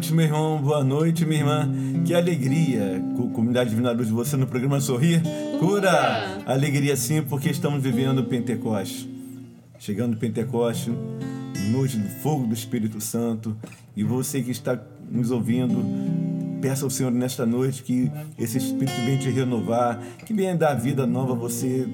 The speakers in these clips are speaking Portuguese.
Boa noite, meu irmão. Boa noite, minha irmã. Que alegria, comunidade Divina Luz, você no programa Sorrir Cura. Alegria sim, porque estamos vivendo Pentecoste. Chegando Pentecoste, noite do fogo do Espírito Santo. E você que está nos ouvindo, peça ao Senhor nesta noite que esse Espírito venha te renovar, que venha dar vida nova a você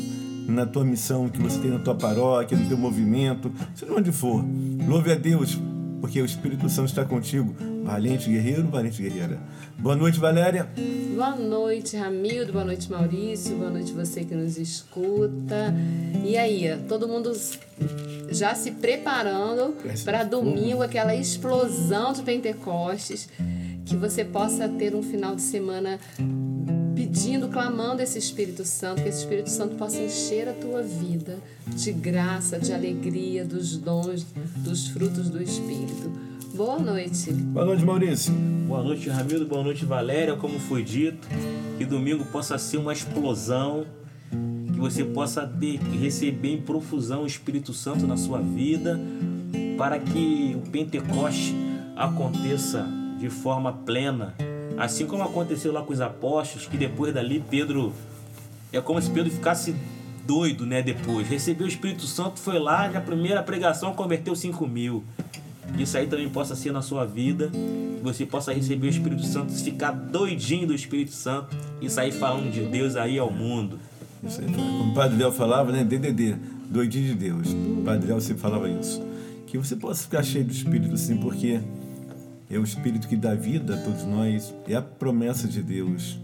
na tua missão que você tem na tua paróquia, no teu movimento, seja onde for. Louve a Deus, porque o Espírito Santo está contigo. Valente guerreiro, valente guerreira. Boa noite, Valéria. Boa noite, Ramildo. Boa noite, Maurício. Boa noite, você que nos escuta. E aí, todo mundo já se preparando para domingo, aquela explosão de Pentecostes. Que você possa ter um final de semana pedindo, clamando esse Espírito Santo, que esse Espírito Santo possa encher a tua vida de graça, de alegria, dos dons, dos frutos do Espírito. Boa noite. Boa noite, Maurício. Boa noite, Ramiro. Boa noite, Valéria. Como foi dito, que domingo possa ser uma explosão, que você possa ter, receber em profusão o Espírito Santo na sua vida, para que o Pentecoste aconteça de forma plena Assim como aconteceu lá com os apóstolos, que depois dali Pedro. É como se Pedro ficasse doido, né? Depois. Recebeu o Espírito Santo, foi lá, na primeira pregação converteu 5 mil. Isso aí também possa ser na sua vida. Que você possa receber o Espírito Santo, ficar doidinho do Espírito Santo e sair falando de Deus aí ao mundo. Isso aí, como o Padre Léo falava, né? DDD, doidinho de Deus. O Padre Léo sempre falava isso. Que você possa ficar cheio do Espírito, assim, porque é o Espírito que dá vida a todos nós, é a promessa de Deus.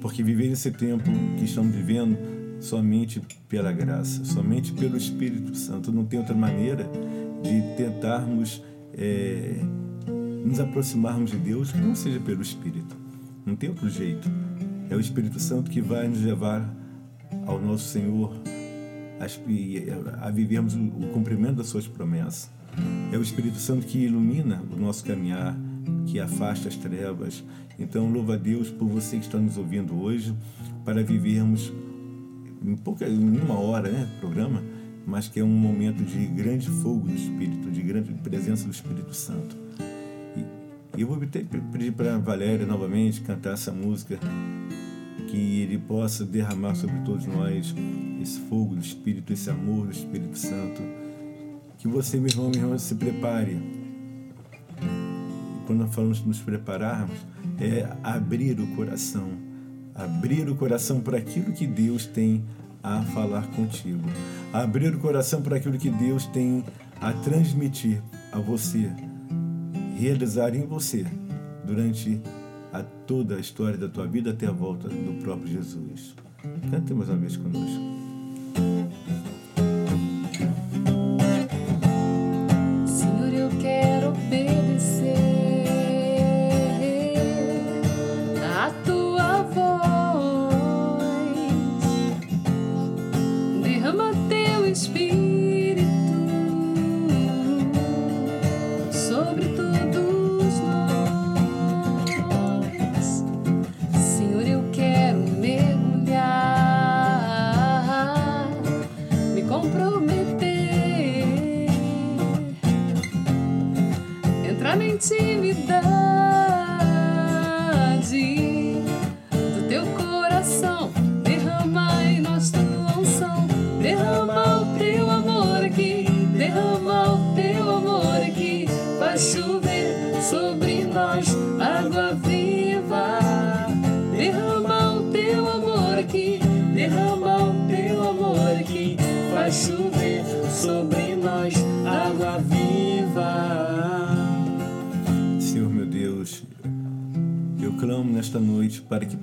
Porque viver esse tempo que estamos vivendo somente pela graça, somente pelo Espírito Santo. Não tem outra maneira de tentarmos é, nos aproximarmos de Deus que não seja pelo Espírito. Não tem outro jeito. É o Espírito Santo que vai nos levar ao nosso Senhor a, a vivermos o cumprimento das suas promessas. É o Espírito Santo que ilumina o nosso caminhar, que afasta as trevas. Então, louva a Deus por você que está nos ouvindo hoje, para vivermos em, pouca, em uma hora, né, programa, mas que é um momento de grande fogo do Espírito, de grande presença do Espírito Santo. E eu vou pedir para Valéria novamente cantar essa música, que ele possa derramar sobre todos nós esse fogo do Espírito, esse amor do Espírito Santo que você, meu irmão, minha irmã, se prepare. Quando nós falamos de nos prepararmos, é abrir o coração. Abrir o coração para aquilo que Deus tem a falar contigo. Abrir o coração para aquilo que Deus tem a transmitir a você, realizar em você durante a toda a história da tua vida até a volta do próprio Jesus. Cante mais uma vez conosco.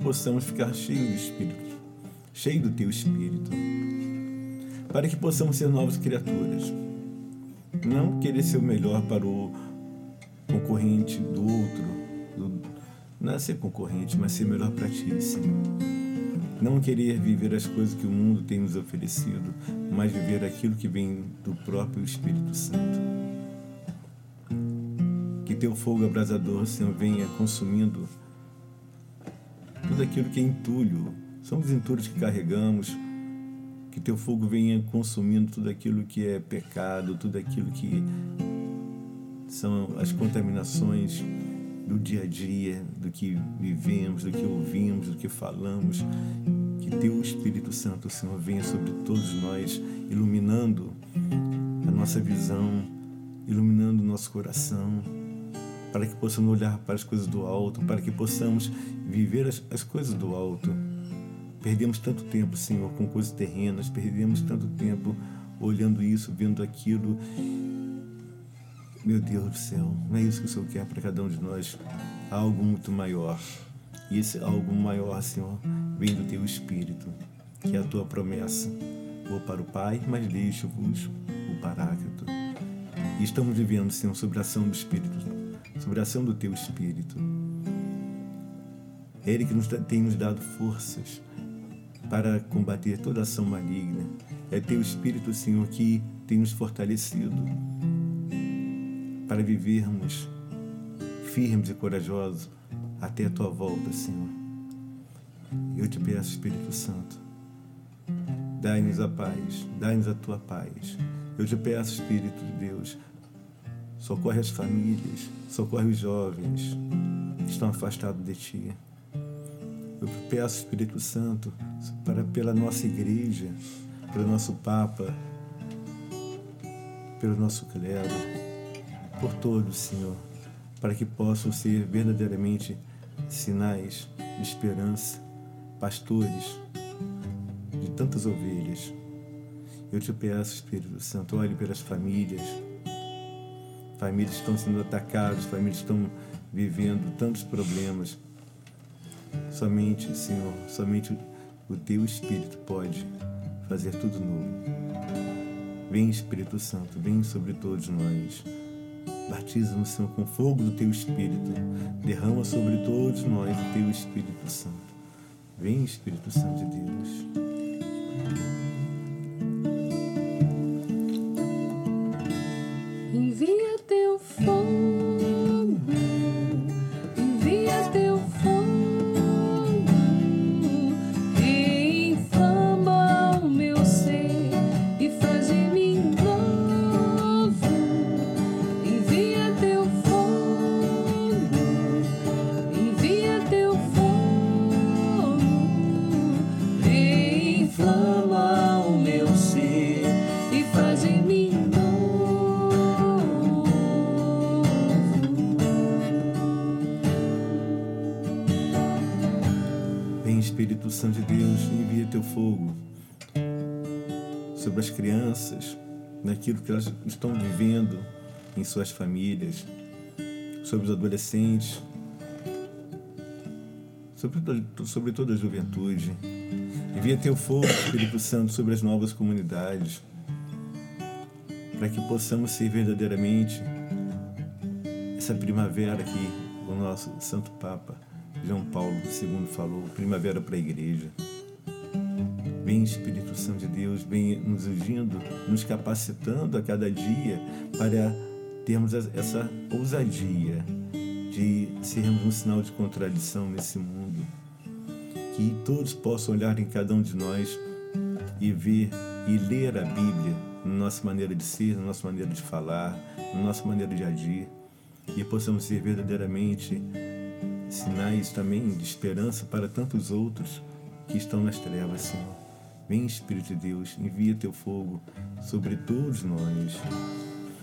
Possamos ficar cheios do Espírito, cheios do Teu Espírito, para que possamos ser novas criaturas. Não querer ser o melhor para o concorrente do outro, do, não é ser concorrente, mas ser melhor para Ti, Senhor. Não querer viver as coisas que o mundo tem nos oferecido, mas viver aquilo que vem do próprio Espírito Santo. Que Teu fogo abrasador, Senhor, venha consumindo tudo aquilo que é entulho. São os entulhos que carregamos. Que teu fogo venha consumindo tudo aquilo que é pecado, tudo aquilo que são as contaminações do dia a dia, do que vivemos, do que ouvimos, do que falamos. Que Teu Espírito Santo, Senhor, venha sobre todos nós, iluminando a nossa visão, iluminando o nosso coração, para que possamos olhar para as coisas do alto, para que possamos viver as, as coisas do alto. Perdemos tanto tempo, Senhor, com coisas terrenas, perdemos tanto tempo olhando isso, vendo aquilo. Meu Deus do céu, não é isso que o Senhor quer para cada um de nós. Há algo muito maior. E esse algo maior, Senhor, vem do teu Espírito, que é a tua promessa. Vou para o Pai, mas deixo-vos o Paráclito. E estamos vivendo, Senhor, sobre a ação do Espírito, sobre a ação do teu Espírito. É Ele que nos, tem nos dado forças para combater toda ação maligna. É teu Espírito, Senhor, que tem nos fortalecido para vivermos firmes e corajosos até a tua volta, Senhor. Eu te peço, Espírito Santo, dai-nos a paz, dai-nos a tua paz. Eu te peço, Espírito de Deus, socorre as famílias, socorre os jovens que estão afastados de ti. Eu peço, Espírito Santo, para pela nossa igreja, pelo nosso Papa, pelo nosso clero, por todos, Senhor, para que possam ser verdadeiramente sinais de esperança, pastores de tantas ovelhas. Eu te peço, Espírito Santo, olhe pelas famílias. Famílias estão sendo atacadas, famílias estão vivendo tantos problemas. Somente, Senhor, somente o teu Espírito pode fazer tudo novo. Vem, Espírito Santo, vem sobre todos nós. Batiza-nos, Senhor, com fogo do teu Espírito. Derrama sobre todos nós o teu Espírito Santo. Vem, Espírito Santo de Deus. Em suas famílias, sobre os adolescentes, sobre, sobre toda a juventude. Envia teu fogo, Espírito Santo, sobre as novas comunidades, para que possamos ser verdadeiramente essa primavera que o nosso Santo Papa João Paulo II falou, primavera para a igreja. Vem Espírito Santo de Deus, vem nos ungindo, nos capacitando a cada dia para termos essa ousadia de sermos um sinal de contradição nesse mundo. Que todos possam olhar em cada um de nós e ver e ler a Bíblia na nossa maneira de ser, na nossa maneira de falar, na nossa maneira de agir, e possamos ser verdadeiramente sinais também de esperança para tantos outros que estão nas trevas, Senhor. Vem, Espírito de Deus, envia teu fogo sobre todos nós.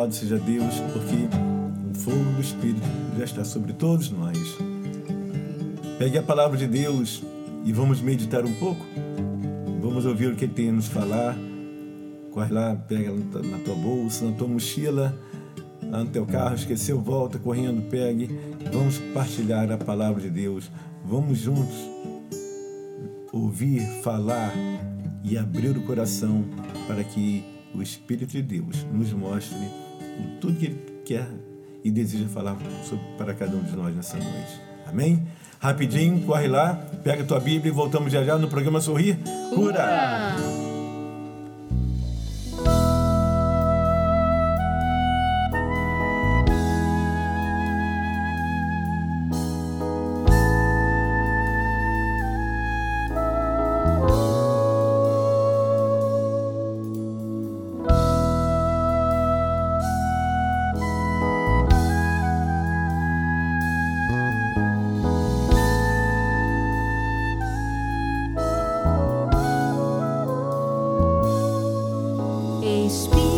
Louvado seja Deus, porque o fogo do Espírito já está sobre todos nós. Pegue a palavra de Deus e vamos meditar um pouco. Vamos ouvir o que ele tem a nos falar. Corre lá, pega na tua bolsa, na tua mochila, lá no teu carro, esqueceu, volta correndo, pegue. Vamos partilhar a palavra de Deus. Vamos juntos ouvir, falar e abrir o coração para que o Espírito de Deus nos mostre tudo que Ele quer e deseja falar sobre, para cada um de nós nessa noite. Amém? Rapidinho, corre lá, pega a tua Bíblia e voltamos já já no programa Sorrir. Cura! Cura! speak.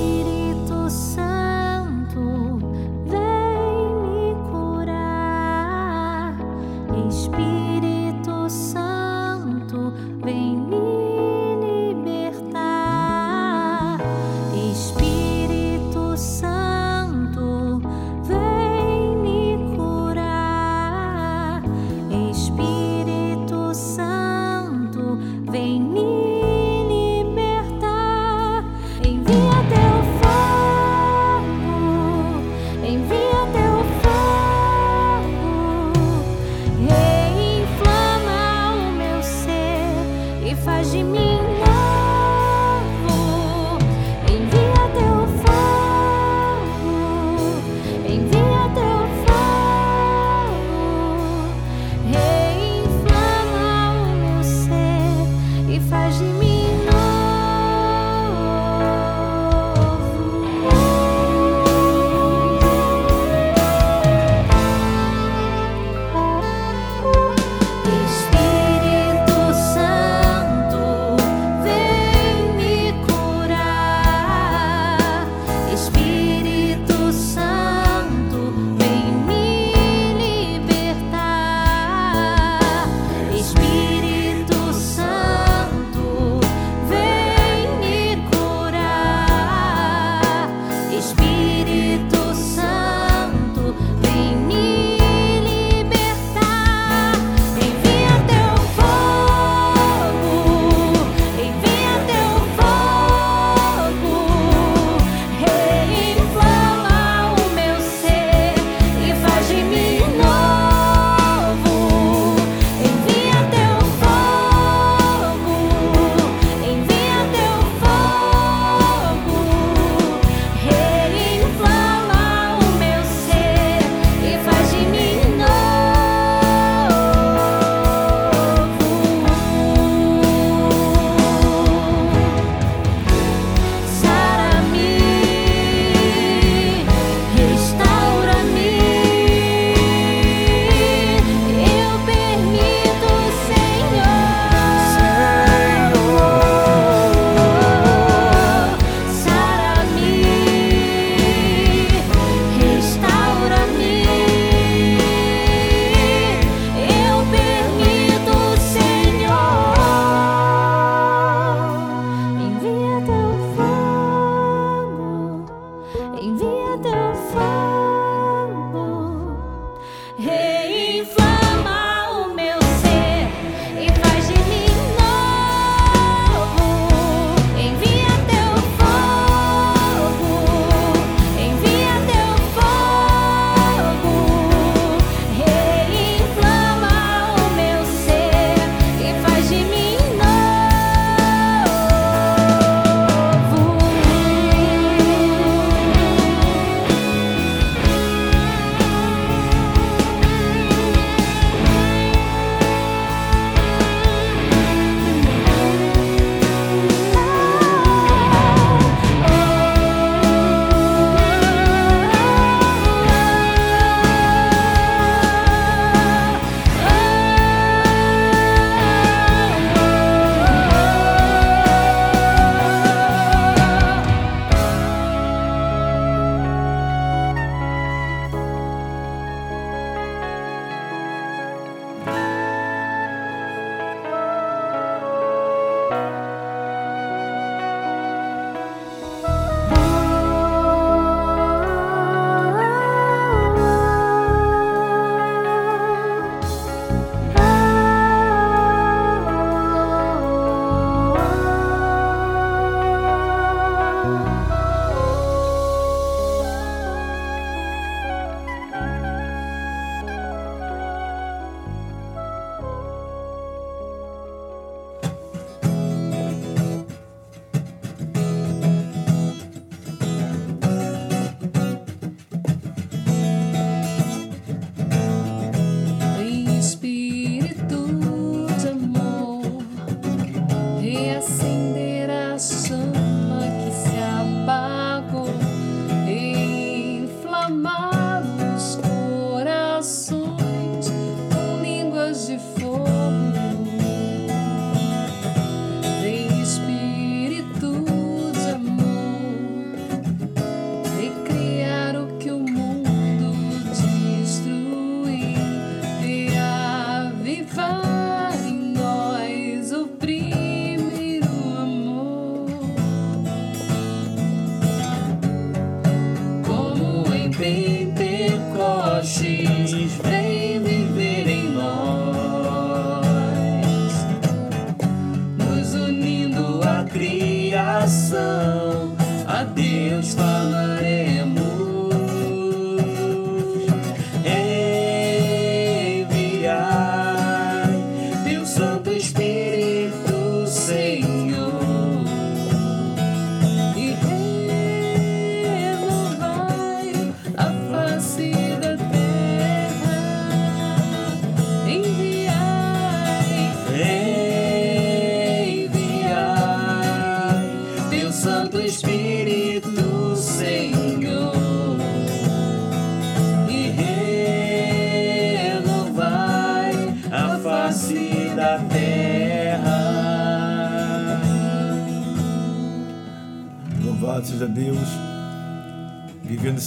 She's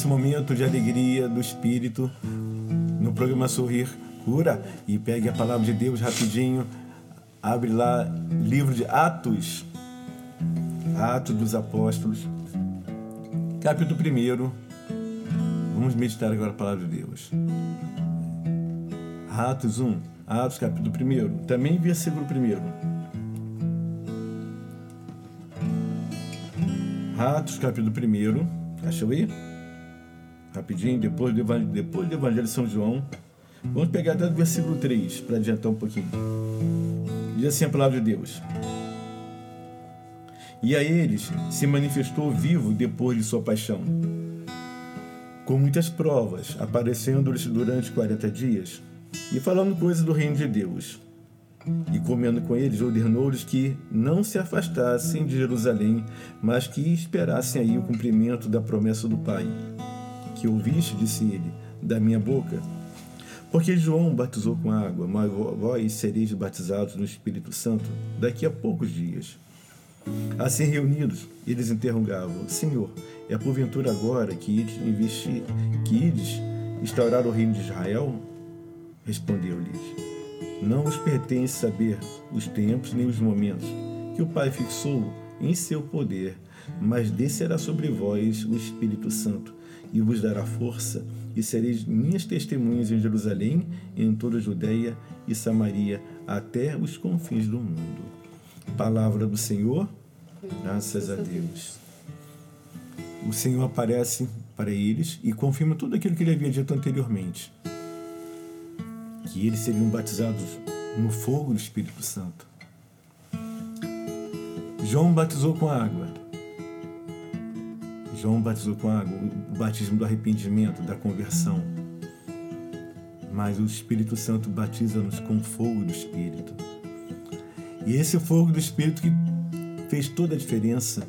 vivendo esse momento de alegria do Espírito no programa Sorrir Cura. E pegue a palavra de Deus rapidinho, abre lá, livro de Atos, Atos dos Apóstolos, capítulo 1. Vamos meditar agora a palavra de Deus. Atos 1, Atos capítulo 1, também versículo 1. Atos, capítulo 1. Achou aí? Rapidinho, depois do, depois do Evangelho de São João. Vamos pegar até o versículo 3 para adiantar um pouquinho. Diz assim a palavra de Deus. E a eles se manifestou vivo depois de sua paixão, com muitas provas, aparecendo-lhes durante 40 dias e falando coisas do reino de Deus. E comendo com eles, ordenou-lhes que não se afastassem de Jerusalém, mas que esperassem aí o cumprimento da promessa do Pai. Que ouviste, disse ele, da minha boca. Porque João batizou com água, mas vós sereis batizados no Espírito Santo daqui a poucos dias. Assim reunidos, eles interrogavam: Senhor, é porventura agora que ides, que ides instaurar o reino de Israel? Respondeu-lhes: Não vos pertence saber os tempos nem os momentos que o Pai fixou em seu poder, mas descerá sobre vós o Espírito Santo e vos dará força, e sereis minhas testemunhas em Jerusalém, em toda a Judéia e Samaria, até os confins do mundo. Palavra do Senhor, graças a Deus. O Senhor aparece para eles e confirma tudo aquilo que ele havia dito anteriormente que eles seriam batizados no fogo do Espírito Santo. João batizou com água. João batizou com água, o batismo do arrependimento, da conversão. Mas o Espírito Santo batiza-nos com fogo do Espírito. E esse fogo do Espírito que fez toda a diferença,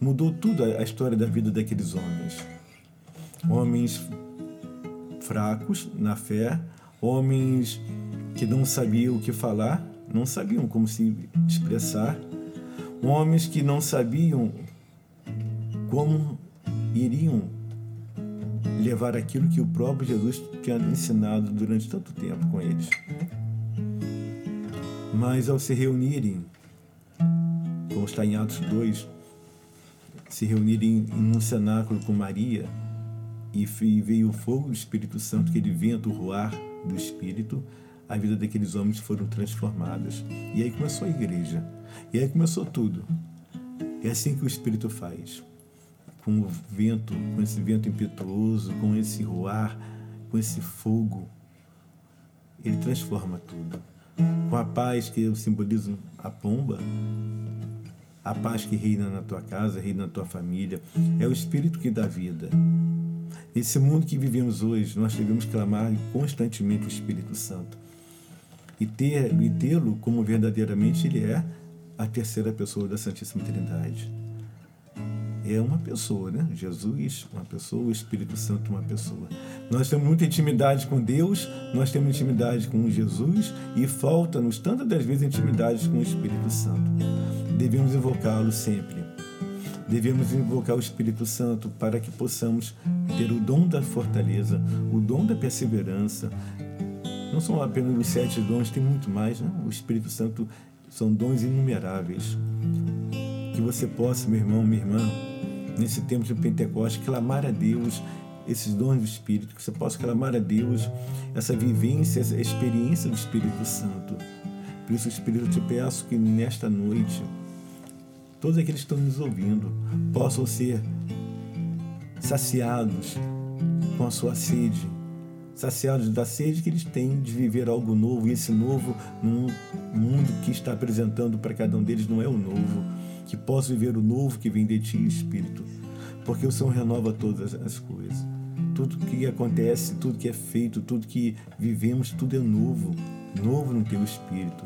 mudou tudo a história da vida daqueles homens. Homens fracos na fé, homens que não sabiam o que falar, não sabiam como se expressar, homens que não sabiam como iriam levar aquilo que o próprio Jesus tinha ensinado durante tanto tempo com eles. Mas ao se reunirem, como está em Atos 2, se reunirem em um cenáculo com Maria, e veio o fogo do Espírito Santo, aquele vento, o ruar do Espírito, a vida daqueles homens foram transformadas. E aí começou a igreja. E aí começou tudo. É assim que o Espírito faz. Com o vento, com esse vento impetuoso, com esse ruar, com esse fogo, ele transforma tudo. Com a paz que eu simbolizo a pomba, a paz que reina na tua casa, reina na tua família, é o Espírito que dá vida. Nesse mundo que vivemos hoje, nós devemos clamar constantemente o Espírito Santo e ter e tê-lo como verdadeiramente ele é a terceira pessoa da Santíssima Trindade. É uma pessoa, né? Jesus, uma pessoa, o Espírito Santo, uma pessoa. Nós temos muita intimidade com Deus, nós temos intimidade com Jesus e falta-nos tantas das vezes intimidade com o Espírito Santo. Devemos invocá-lo sempre. Devemos invocar o Espírito Santo para que possamos ter o dom da fortaleza, o dom da perseverança. Não são apenas os sete dons, tem muito mais, né? O Espírito Santo são dons inumeráveis. Que você possa, meu irmão, minha irmã, nesse tempo de Pentecostes, clamar a Deus esses dons do Espírito, que você possa clamar a Deus essa vivência, essa experiência do Espírito Santo. Por isso, Espírito, eu te peço que nesta noite todos aqueles que estão nos ouvindo, possam ser saciados com a sua sede, saciados da sede que eles têm de viver algo novo, e esse novo num mundo que está apresentando para cada um deles não é o novo, que possa viver o novo que vem de ti, Espírito, porque o Senhor renova todas as coisas. Tudo que acontece, tudo que é feito, tudo que vivemos, tudo é novo, novo no teu Espírito.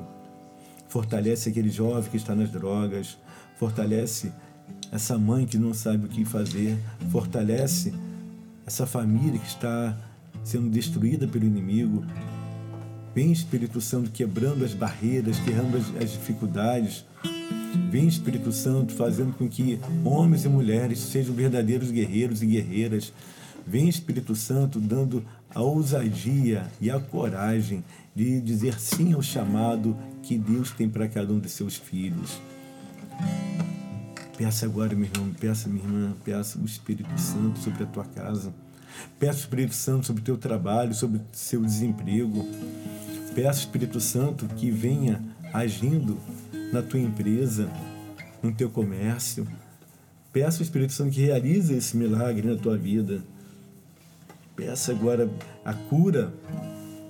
Fortalece aquele jovem que está nas drogas, fortalece essa mãe que não sabe o que fazer, fortalece essa família que está sendo destruída pelo inimigo. Vem Espírito Santo quebrando as barreiras, quebrando as, as dificuldades. Vem Espírito Santo fazendo com que homens e mulheres sejam verdadeiros guerreiros e guerreiras. Vem Espírito Santo dando a ousadia e a coragem de dizer sim ao chamado que Deus tem para cada um de seus filhos. Peça agora, meu irmão, peça, minha irmã, peça o Espírito Santo sobre a tua casa. Peça o Espírito Santo sobre o teu trabalho, sobre o seu desemprego. Peça o Espírito Santo que venha agindo na tua empresa, no teu comércio. Peça o Espírito Santo que realize esse milagre na tua vida. Peça agora a cura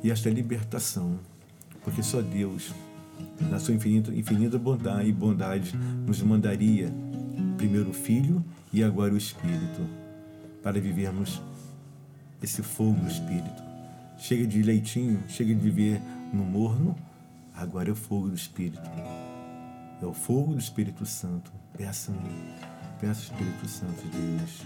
e esta libertação, porque só Deus, na sua infinita, infinita bondade e bondade, nos mandaria primeiro o Filho e agora o Espírito, para vivermos esse fogo do Espírito. Chega de leitinho, chega de viver no morno, agora é o fogo do Espírito. É o fogo do Espírito Santo. Peça-me, peça o Espírito Santo de Deus.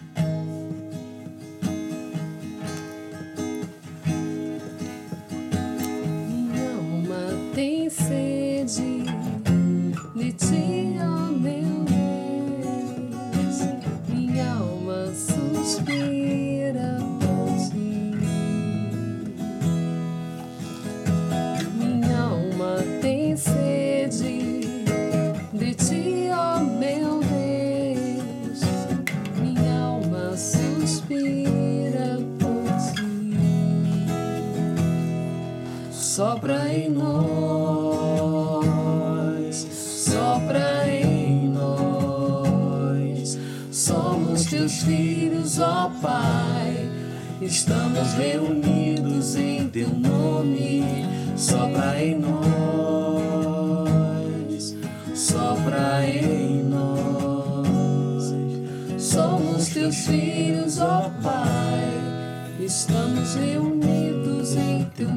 Estamos reunidos em teu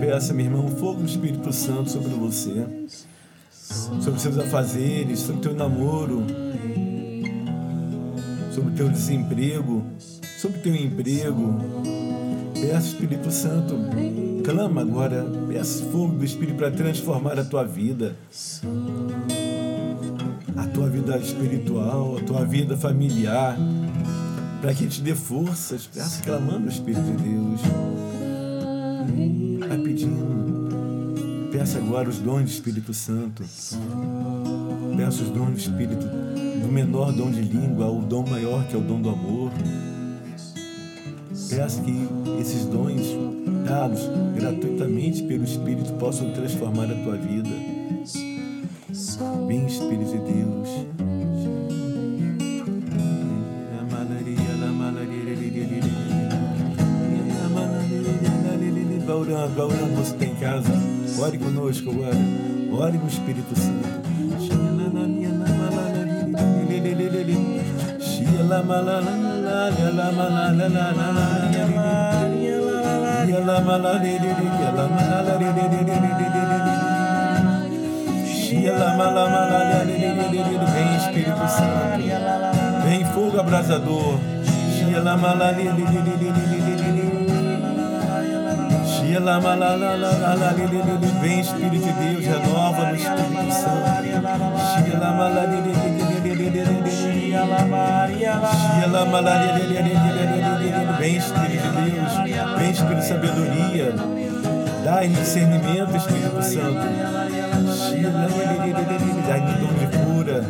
peça, meu irmão, o fogo do Espírito Santo sobre você, sobre seus afazeres, sobre teu namoro, sobre teu desemprego, sobre teu emprego. Peça, Espírito Santo, clama agora, peça fogo do Espírito para transformar a tua vida. A tua vida espiritual, a tua vida familiar, para que te dê forças. Peça clamando o Espírito de Deus. peço agora os dons do Espírito Santo. Peço os dons do Espírito, do menor dom de língua ao dom maior, que é o dom do amor. Peço que esses dons dados gratuitamente pelo Espírito possam transformar a tua vida. Vem, Espírito de Deus. Vai você tem casa. Ore conosco agora. Ore no Espírito Santo. Vem Espírito Santo. Vem fogo abrasador. Vem Espírito de Deus, renova no Espírito Santo. Vem Espírito de Deus, vem Espírito de sabedoria. Dá discernimento, Espírito Santo. Dá-me dom de cura.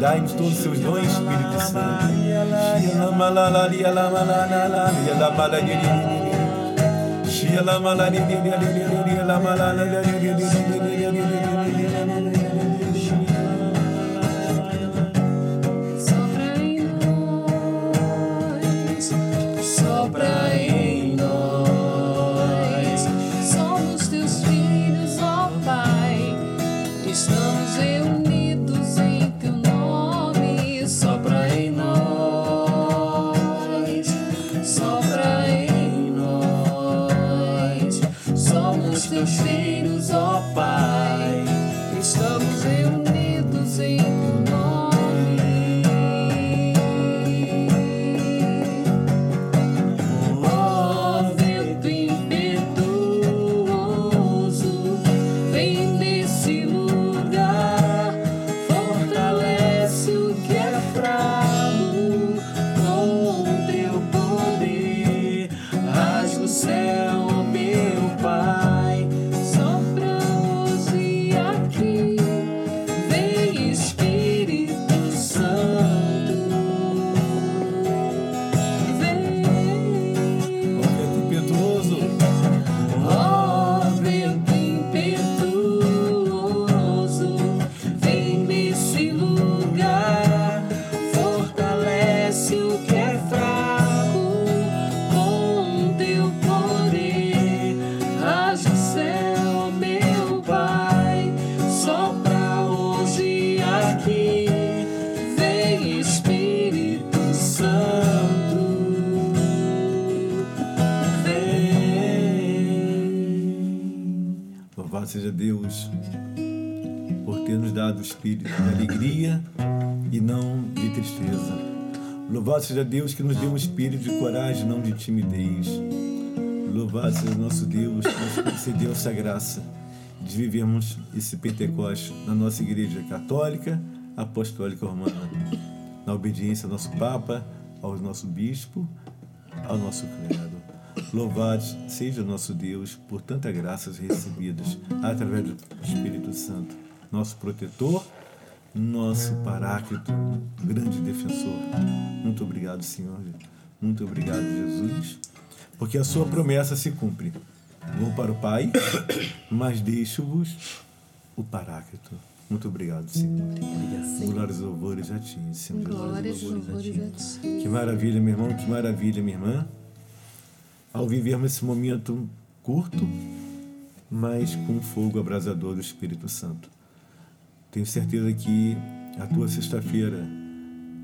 Dá-nos todos os seus dons, Espírito Santo. Shia la mala di di di di di di la mala la di di di di di espírito de alegria e não de tristeza. Louvado seja Deus que nos deu um espírito de coragem, não de timidez. Louvado seja nosso Deus que nos concedeu essa graça de vivermos esse Pentecoste na nossa igreja católica, apostólica romana, na obediência ao nosso Papa, ao nosso Bispo, ao nosso clero. Louvado seja nosso Deus por tantas graças recebidas através do Espírito Santo, nosso protetor, nosso paráclito, grande defensor. Muito obrigado, Senhor. Muito obrigado, Jesus, porque a sua promessa se cumpre. Vou para o Pai, mas deixo-vos o paráclito. Muito obrigado, Senhor. Glórias e louvores a Ti, Senhor Jesus. Glórias e louvores a ti. Que maravilha, meu irmão, que maravilha, minha irmã. Ao vivermos esse momento curto, mas com fogo abrasador do Espírito Santo. Tenho certeza que a tua sexta-feira,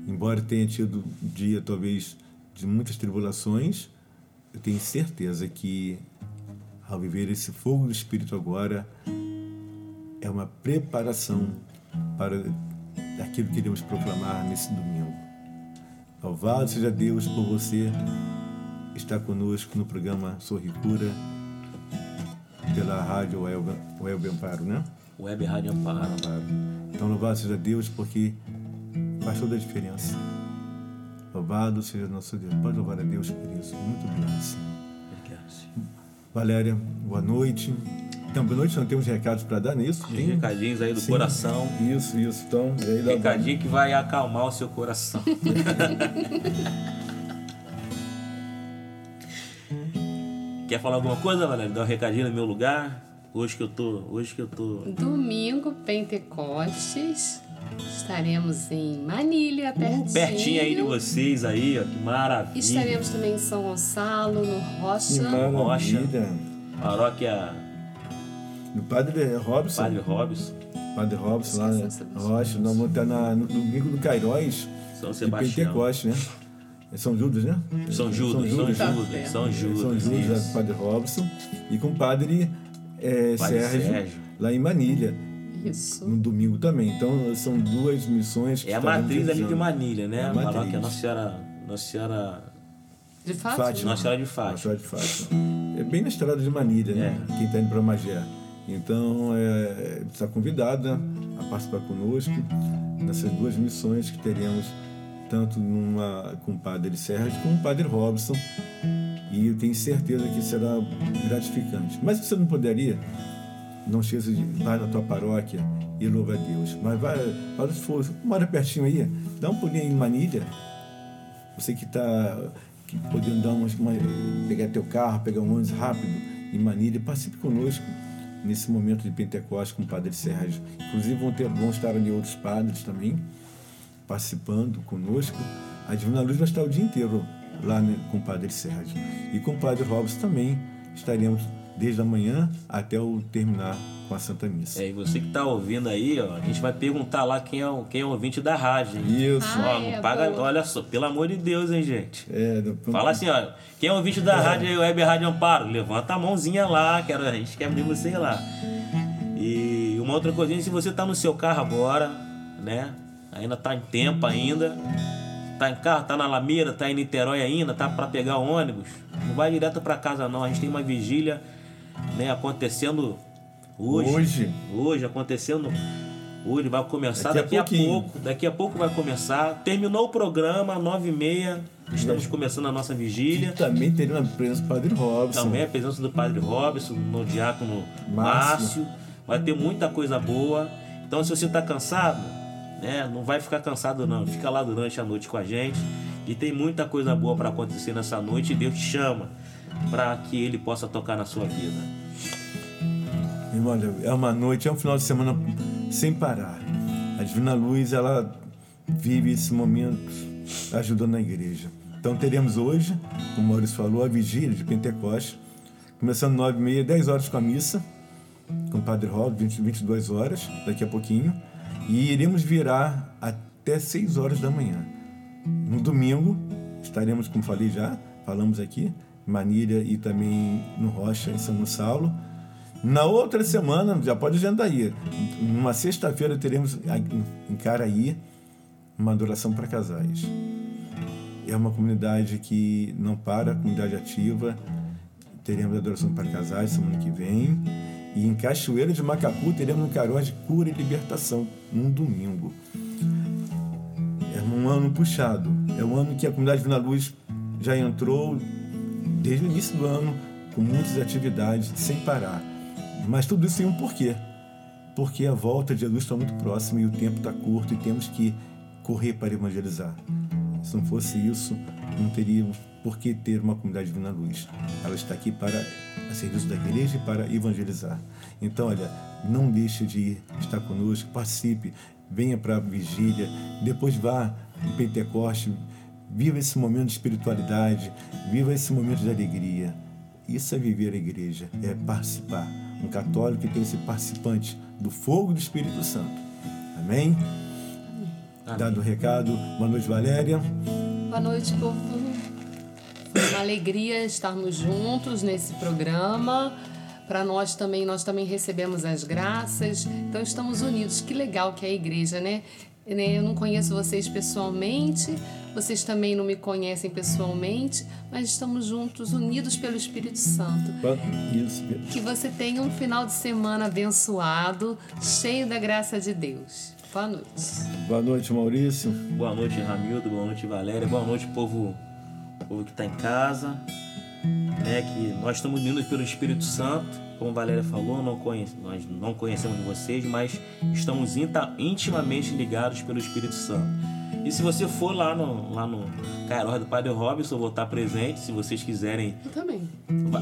embora tenha tido um dia talvez de muitas tribulações, eu tenho certeza que ao viver esse fogo do Espírito agora, é uma preparação para aquilo que iremos proclamar nesse domingo. Louvado seja Deus por você estar conosco no programa Sorri Cura pela rádio Web Amparo, né? Web Rádio Amparo. Então louvado seja Deus porque faz toda a diferença. Louvado seja nosso Deus. Pode louvar a Deus por isso. Muito obrigado, Senhor. Obrigado, Senhor. Valéria, boa noite. Então, boa noite, não temos recados para dar nisso? Uns recadinhos aí do Sim. coração. Isso, isso. Então, aí, dá- Recadinho que vai acalmar o seu coração. Quer falar alguma coisa, Valério? Dar um recadinho no meu lugar? Hoje que eu tô. Hoje que eu tô. Domingo, Pentecostes. Estaremos em Manilha, pertinho. Pertinho aí de vocês aí, ó. Que maravilha. Estaremos também em São Gonçalo, no Que Rocha. Paróquia No Padre Robson. Padre Robson, Padre Robson, lá pessoa. Rocha. Nós vamos estar na, no domingo do Cairóis São de Sebastião. Pentecoste, né? É São Judas, né? São Judas, São Judas, Tá São certo. Judas, São Judas, é, isso. Padre Robson. E com o Padre, é, Sérgio, Sérgio. lá em Manilha, Isso. no domingo também. Então são duas missões que É a matriz ali de. Manilha, né? É a matriz. paróquia Nossa Senhora, Nossa Senhora De fato? Fátima. Nossa Senhora de Nossa Fátima. Senhora de Fátima. É bem na estrada de Manilha, né? É. Quem está indo para Magé. Então, é, está convidada a participar conosco nessas duas missões que teremos, tanto numa, com o Padre Sérgio como com o Padre Robson. E eu tenho certeza que será gratificante. Mas se você não poderia, não esqueça de vai na tua paróquia e louva a Deus. Mas vai, faz esforço, mora pertinho aí, dá um pulinho em Manilha, você que está podendo dar umas, uma, pegar teu carro, pegar um ônibus rápido em Manilha, participe conosco nesse momento de Pentecostes com o Padre Sérgio. Inclusive vão, ter, vão estar ali outros padres também participando conosco. A Divina Luz vai estar o dia inteiro lá com o Padre Sérgio. E com o Padre Robson também estaremos desde a manhã até o terminar com a Santa Missa. É, e você que tá ouvindo aí, ó, a gente vai perguntar lá quem é o, quem é o ouvinte da rádio. hein? Isso. Ah, Ó, não é, paga, boa. olha só, pelo amor de Deus, hein, gente. É, Fala assim, ó, quem é o ouvinte da rádio aí, Web Rádio Amparo? Levanta a mãozinha lá, quero, a gente quer abrir você lá. E uma outra coisinha, se você tá no seu carro agora, né? Ainda tá em tempo ainda. Tá em carro, tá na Lameira, tá em Niterói ainda, tá para pegar o ônibus. Não vai direto para casa não. A gente tem uma vigília, né, acontecendo hoje. Hoje. Hoje acontecendo hoje vai começar Daqui daqui, a a, pouquinho. pouco. Daqui a pouco vai começar. Terminou o programa, nove e meia. Estamos começando a nossa vigília. E também teremos a presença do Padre Robson. Também a presença do Padre Robson, no diácono Márcio. Márcio. Vai ter muita coisa boa. Então, se você está cansado, né, não vai ficar cansado não. Fica lá durante a noite com a gente. E tem muita coisa boa para acontecer nessa noite. E Deus te chama para que Ele possa tocar na sua vida. Olha, é uma noite, é um final de semana sem parar. A Divina Luz, ela vive esse momento ajudando a igreja. Então teremos hoje, como o Maurício falou, a vigília de Pentecostes, começando 9 e meia, 10 horas com a missa, com o Padre Rob, 20, 22 horas, daqui a pouquinho, e iremos virar até 6 horas da manhã. No domingo, estaremos, como falei já, falamos aqui, Manilha e também no Rocha, em São Gonçalo. Na outra semana, já pode agendar aí, numa sexta-feira teremos em Caraí uma adoração para casais. É uma comunidade que não para, comunidade ativa. Teremos adoração para casais semana que vem. E em Cachoeira de Macapu teremos um carão de cura e libertação, num domingo. É um ano puxado. É um ano que a comunidade Vina Luz já entrou desde o início do ano com muitas atividades, sem parar. Mas tudo isso tem um porquê. Porque a volta de Jesus está muito próxima e o tempo está curto e temos que correr para evangelizar. Se não fosse isso, não teríamos por que ter uma comunidade Divina Luz. Ela está aqui para a serviço da igreja e para evangelizar. Então, olha, não deixe de estar conosco, participe, venha para a vigília, depois vá em Pentecoste, viva esse momento de espiritualidade, viva esse momento de alegria. Isso é viver a igreja, é participar. Um católico que tem esse participante do fogo do Espírito Santo. Amém? Dado o recado, boa noite, Valéria. Boa noite, povo. Foi uma alegria estarmos juntos nesse programa. Para nós também, nós também recebemos as graças. Então estamos unidos. Que legal que é a igreja, né? Né, Eu não conheço vocês pessoalmente, vocês também não me conhecem pessoalmente, mas estamos juntos, unidos pelo Espírito Santo. Isso. Que você tenha um final de semana abençoado, cheio da graça de Deus. Boa noite. Boa noite, Maurício. Boa noite, Ramildo. Boa noite, Valéria. Boa noite, povo, povo que está em casa. Né, que nós estamos unidos pelo Espírito Santo. Como a Valéria falou, não conhece, nós não conhecemos vocês, mas estamos intimamente ligados pelo Espírito Santo. E se você for lá no, lá no Cairó do Padre Robson, eu vou estar presente, se vocês quiserem. Eu também.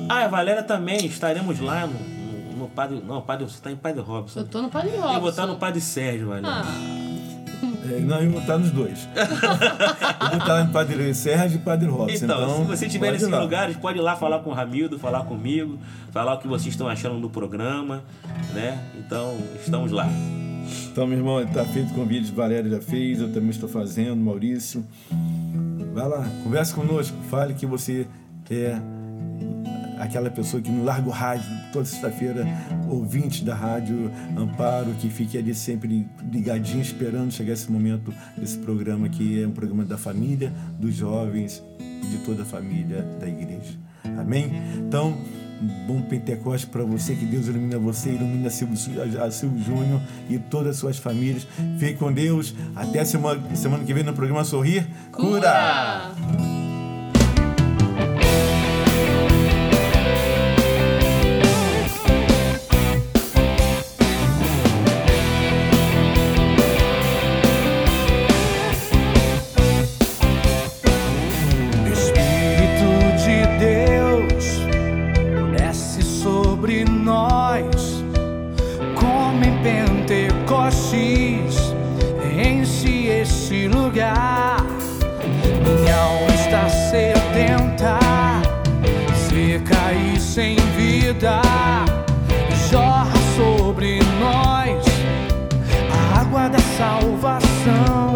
Ah, a Valéria também, estaremos lá no, no, no Padre. Não, Padre, você está em Padre Robson. Eu tô no Padre Eu vou estar Robson. no Padre Sérgio, Valéria. Ah, É, não, eu vou estar nos dois. eu vou estar lá no Padre Sérgio e Padre Robson. Então, Então, se você estiver nesses lugares, pode ir lá falar com o Ramildo, falar comigo, falar o que vocês estão achando do programa, né? Então, estamos lá. Então, meu irmão, está feito o convite, Valério já fez, eu também estou fazendo, Maurício. Vai lá, converse conosco, fale que você é aquela pessoa que não larga o rádio toda sexta-feira, ouvinte da rádio Amparo, que fique ali sempre ligadinho, esperando chegar esse momento desse programa que é um programa da família, dos jovens e de toda a família da igreja. Amém? Então, um bom Pentecoste para você, que Deus ilumina você, ilumina Silvio, a Silvio Júnior e todas as suas famílias. Fique com Deus. Até semana, semana que vem no programa Sorrir. Cura! Espírito nós, como em Pentecostes, enche este lugar. Minha alma está sedenta, seca e sem vida, jorra sobre nós a água da salvação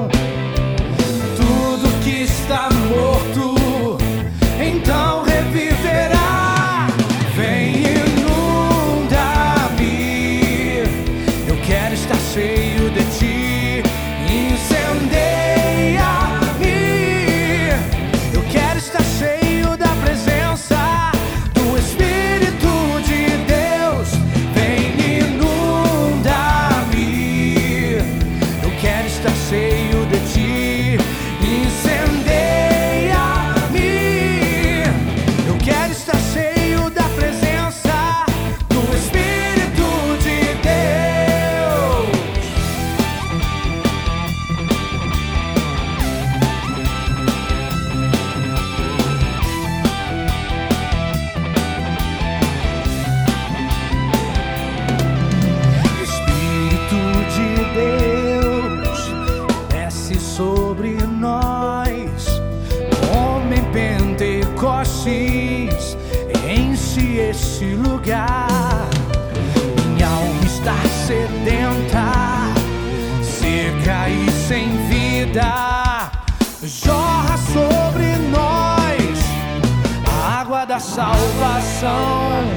Enche este lugar. Minha alma está sedenta, seca e sem vida, jorra sobre nós a água da salvação